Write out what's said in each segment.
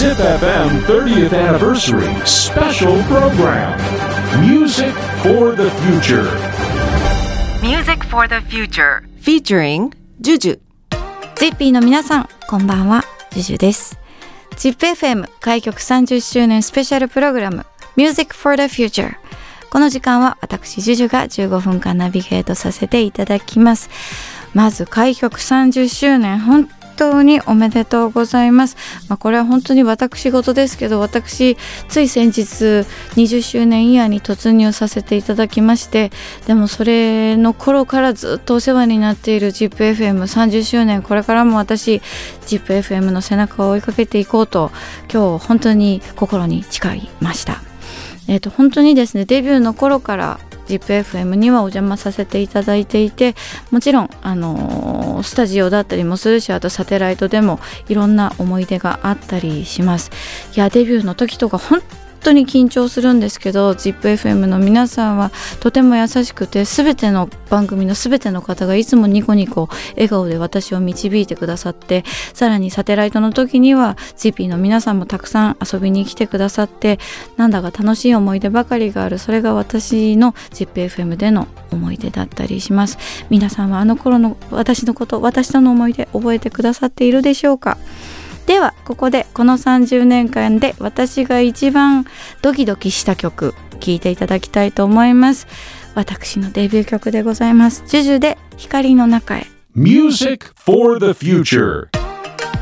Zip FM 30th Anniversary Special Program Music for the Future Music for the Future featuring Juju ジッピーの皆さん、こんばんは、ジュジュです。ZIPFM 開局30周年スペシャルプログラム Music for the Future この時間は私ジュジュが15分間ナビゲートさせていただきます。まず開局30周年本当におめでとうございます。まあ、これは本当に私事ですけど私つい先日20周年イヤーに突入させていただきましてでもそれの頃からずっとお世話になっている ZIPFM30 周年これからも私 ZIPFM の背中を追いかけていこうと今日本当に心に誓いました。えー、と本当にですねデビューの頃から ZIPFM にはお邪魔させていただいていてもちろん、あのースタジオだったりもするしあとサテライトでもいろんな思い出があったりします。いやデビューの時とか本当に緊張するんですけど ZIPFM の皆さんはとても優しくて全ての番組の全ての方がいつもニコニコ笑顔で私を導いてくださってさらにサテライトの時には ZIP の皆さんもたくさん遊びに来てくださってなんだか楽しい思い出ばかりがある。それが私の ZIPFM での思い出だったりします。皆さんはあの頃の私のこと私との思い出覚えてくださっているでしょうか？ではここでこの30年間で私が一番ドキドキした曲聴いていただきたいと思います。私のデビュー曲でございます。ジュジュで光の中へ。Music for the Future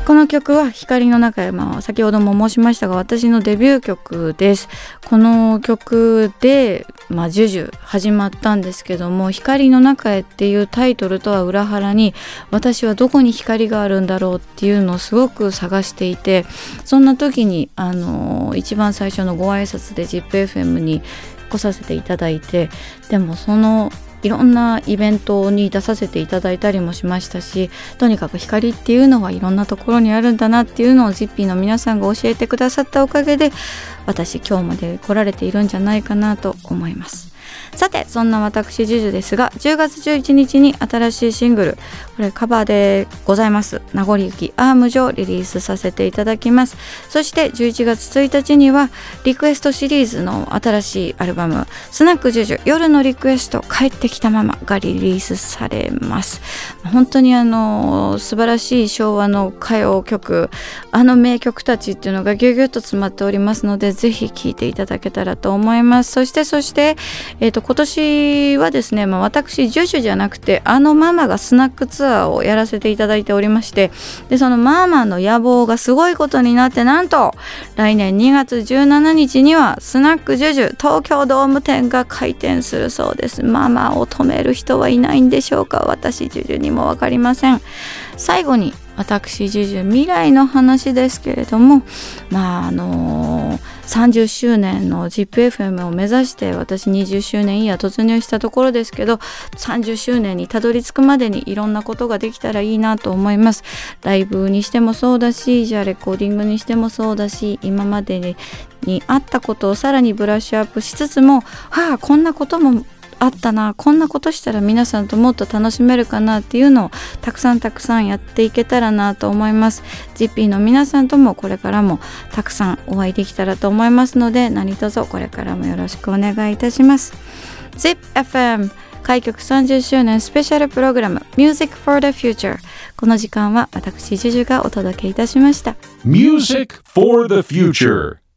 この曲は光の中へ、まあ、先ほども申しましたが私のデビュー曲です。この曲で、まあ、ジュジュ始まったんですけども光の中へっていうタイトルとは裏腹に私はどこに光があるんだろうっていうのをすごく探していてそんな時にあの一番最初のご挨拶で ZIPFM に来させていただいてでもそのいろんなイベントに出させていただいたりもしましたしとにかく光っていうのはいろんなところにあるんだなっていうのをジッピーの皆さんが教えてくださったおかげで私今日まで来られているんじゃないかなと思います。さてそんな私ジュジュですが10月11日に新しいシングルこれカバーでございます。名残雪アームジョリリースさせていただきます。そして11月1日にはリクエストシリーズの新しいアルバムスナックジュジュ夜のリクエスト帰ってきたままがリリースされます。本当にあの素晴らしい昭和の歌謡曲あの名曲たちっていうのがギュギュッと詰まっておりますのでぜひ聴いていただけたらと思います。そしてそして、えー、と今年はですね、まあ、私ジュジュじゃなくてあのママがスナックツアーをやらせていただいておりましてでそのママの野望がすごいことになってなんと来年2月17日にはスナックジュジュ東京ドーム店が開店するそうです。ママを止める人はいないんでしょうか？私ジュジュにも分かりません。最後に私ジュジュ未来の話ですけれどもまああのー30周年の ZIPFM を目指して私20周年イヤー突入したところですけど30周年にたどり着くまでにいろんなことができたらいいなと思います。ライブにしてもそうだしじゃあレコーディングにしてもそうだし今までににあったことをさらにブラッシュアップしつつもはあこんなこともあったな。こんなことしたら皆さんともっと楽しめるかなっていうのをたくさんたくさんやっていけたらなと思います。GP の皆さんともこれからもたくさんお会いできたらと思いますので何卒これからもよろしくお願いいたします。ZIPFM 開局30周年スペシャルプログラム Music for the Future この時間は私ジュジュがお届けいたしました。Music for the Future